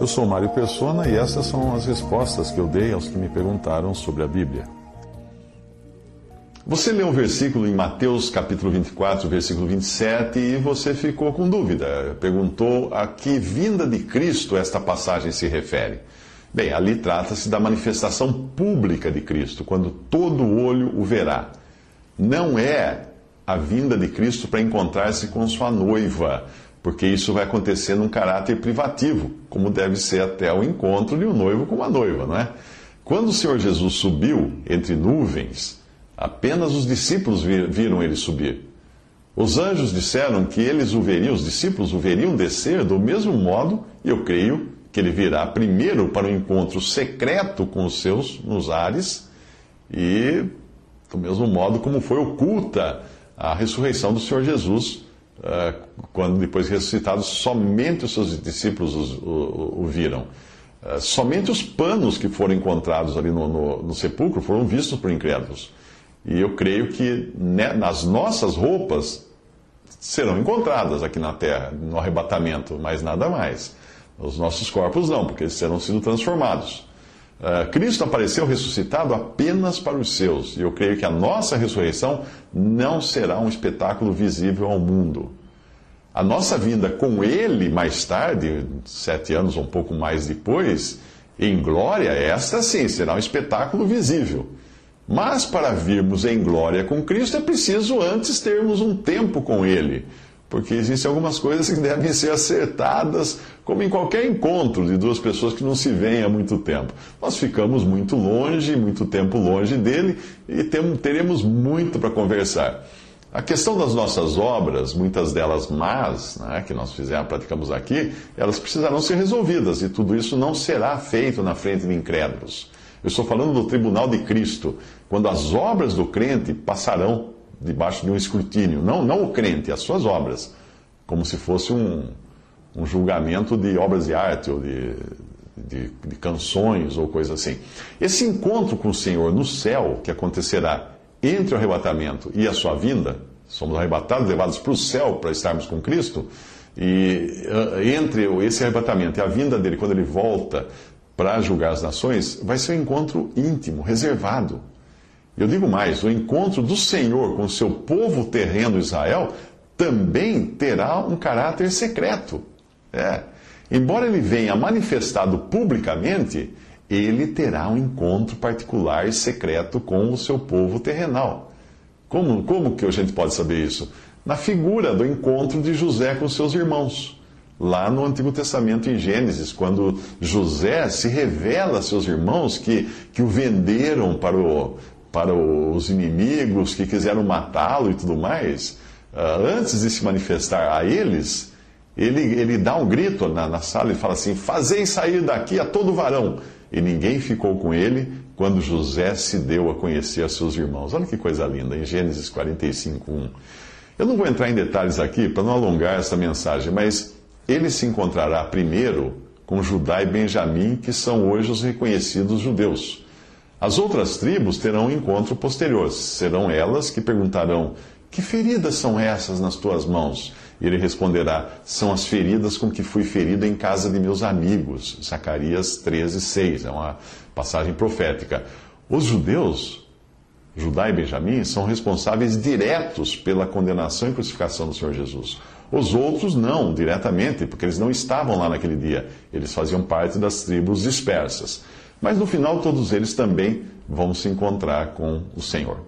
Eu sou Mário Persona e essas são as respostas que eu dei aos que me perguntaram sobre a Bíblia. Você leu um versículo em Mateus capítulo 24, versículo 27, e você ficou com dúvida. Perguntou a que vinda de Cristo esta passagem se refere. Bem, ali trata-se da manifestação pública de Cristo, quando todo olho o verá. Não é a vinda de Cristo para encontrar-se com sua noiva, porque isso vai acontecer num caráter privativo, como deve ser até o encontro de um noivo com uma noiva, não é? Quando o Senhor Jesus subiu entre nuvens, apenas os discípulos viram ele subir. Os anjos disseram que eles o veriam, os discípulos o veriam descer do mesmo modo, e eu creio que ele virá primeiro para o um encontro secreto com os seus nos ares, e do mesmo modo como foi oculta a ressurreição do Senhor Jesus quando depois ressuscitado, somente os seus discípulos o, viram. Uh, somente os panos que foram encontrados ali no, no, no, sepulcro foram vistos por incrédulos. E eu creio que né, nas nossas roupas serão encontradas aqui na terra, no arrebatamento, mas nada mais. Os nossos corpos não, porque eles serão sido transformados. Uh, Cristo apareceu ressuscitado apenas para os seus, e eu creio que a nossa ressurreição não será um espetáculo visível ao mundo. A nossa vinda com Ele mais tarde, sete anos ou um pouco mais depois, em glória, esta sim será um espetáculo visível. Mas para virmos em glória com Cristo é preciso antes termos um tempo com Ele porque existem algumas coisas que devem ser acertadas, como em qualquer encontro de duas pessoas que não se veem há muito tempo. Nós ficamos muito longe, muito tempo longe dele, e teremos muito para conversar. A questão das nossas obras, muitas delas más, né, que nós fizemos, praticamos aqui, elas precisarão ser resolvidas, e tudo isso não será feito na frente de incrédulos. Eu estou falando do tribunal de Cristo, quando as obras do crente passarão debaixo de um escrutínio. Não, não o crente, as suas obras. Como se fosse um, um julgamento de obras de arte ou de, de, de canções ou coisa assim. Esse encontro com o Senhor no céu, que acontecerá entre o arrebatamento e a sua vinda, somos arrebatados, levados para o céu para estarmos com Cristo, e eh, entre esse arrebatamento e a vinda dele, quando ele volta para julgar as nações, vai ser um encontro íntimo, reservado. Eu digo mais: o encontro do Senhor com o seu povo terreno Israel também terá um caráter secreto. É. Embora ele venha manifestado publicamente, ele terá um encontro particular e secreto com o seu povo terrenal. Como, como que a gente pode saber isso? Na figura do encontro de José com seus irmãos. Lá no Antigo Testamento, em Gênesis, quando José se revela a seus irmãos que, que o venderam para o, para os inimigos que quiseram matá-lo e tudo mais, uh, antes de se manifestar a eles, ele, ele dá um grito na, na sala e fala assim: Fazei sair daqui a todo varão. E ninguém ficou com ele quando José se deu a conhecer a seus irmãos. Olha que coisa linda, em Gênesis 45, 1. Eu não vou entrar em detalhes aqui para não alongar essa mensagem, mas ele se encontrará primeiro com Judá e Benjamim, que são hoje os reconhecidos judeus. As outras tribos terão um encontro posterior. Serão elas que perguntarão: Que feridas são essas nas tuas mãos? E ele responderá: São as feridas com que fui ferido em casa de meus amigos. Zacarias 13, 6. É uma passagem profética. Os judeus, Judá e Benjamim, são responsáveis diretos pela condenação e crucificação do Senhor Jesus. Os outros não, diretamente, porque eles não estavam lá naquele dia. Eles faziam parte das tribos dispersas. Mas no final, todos eles também vão se encontrar com o Senhor.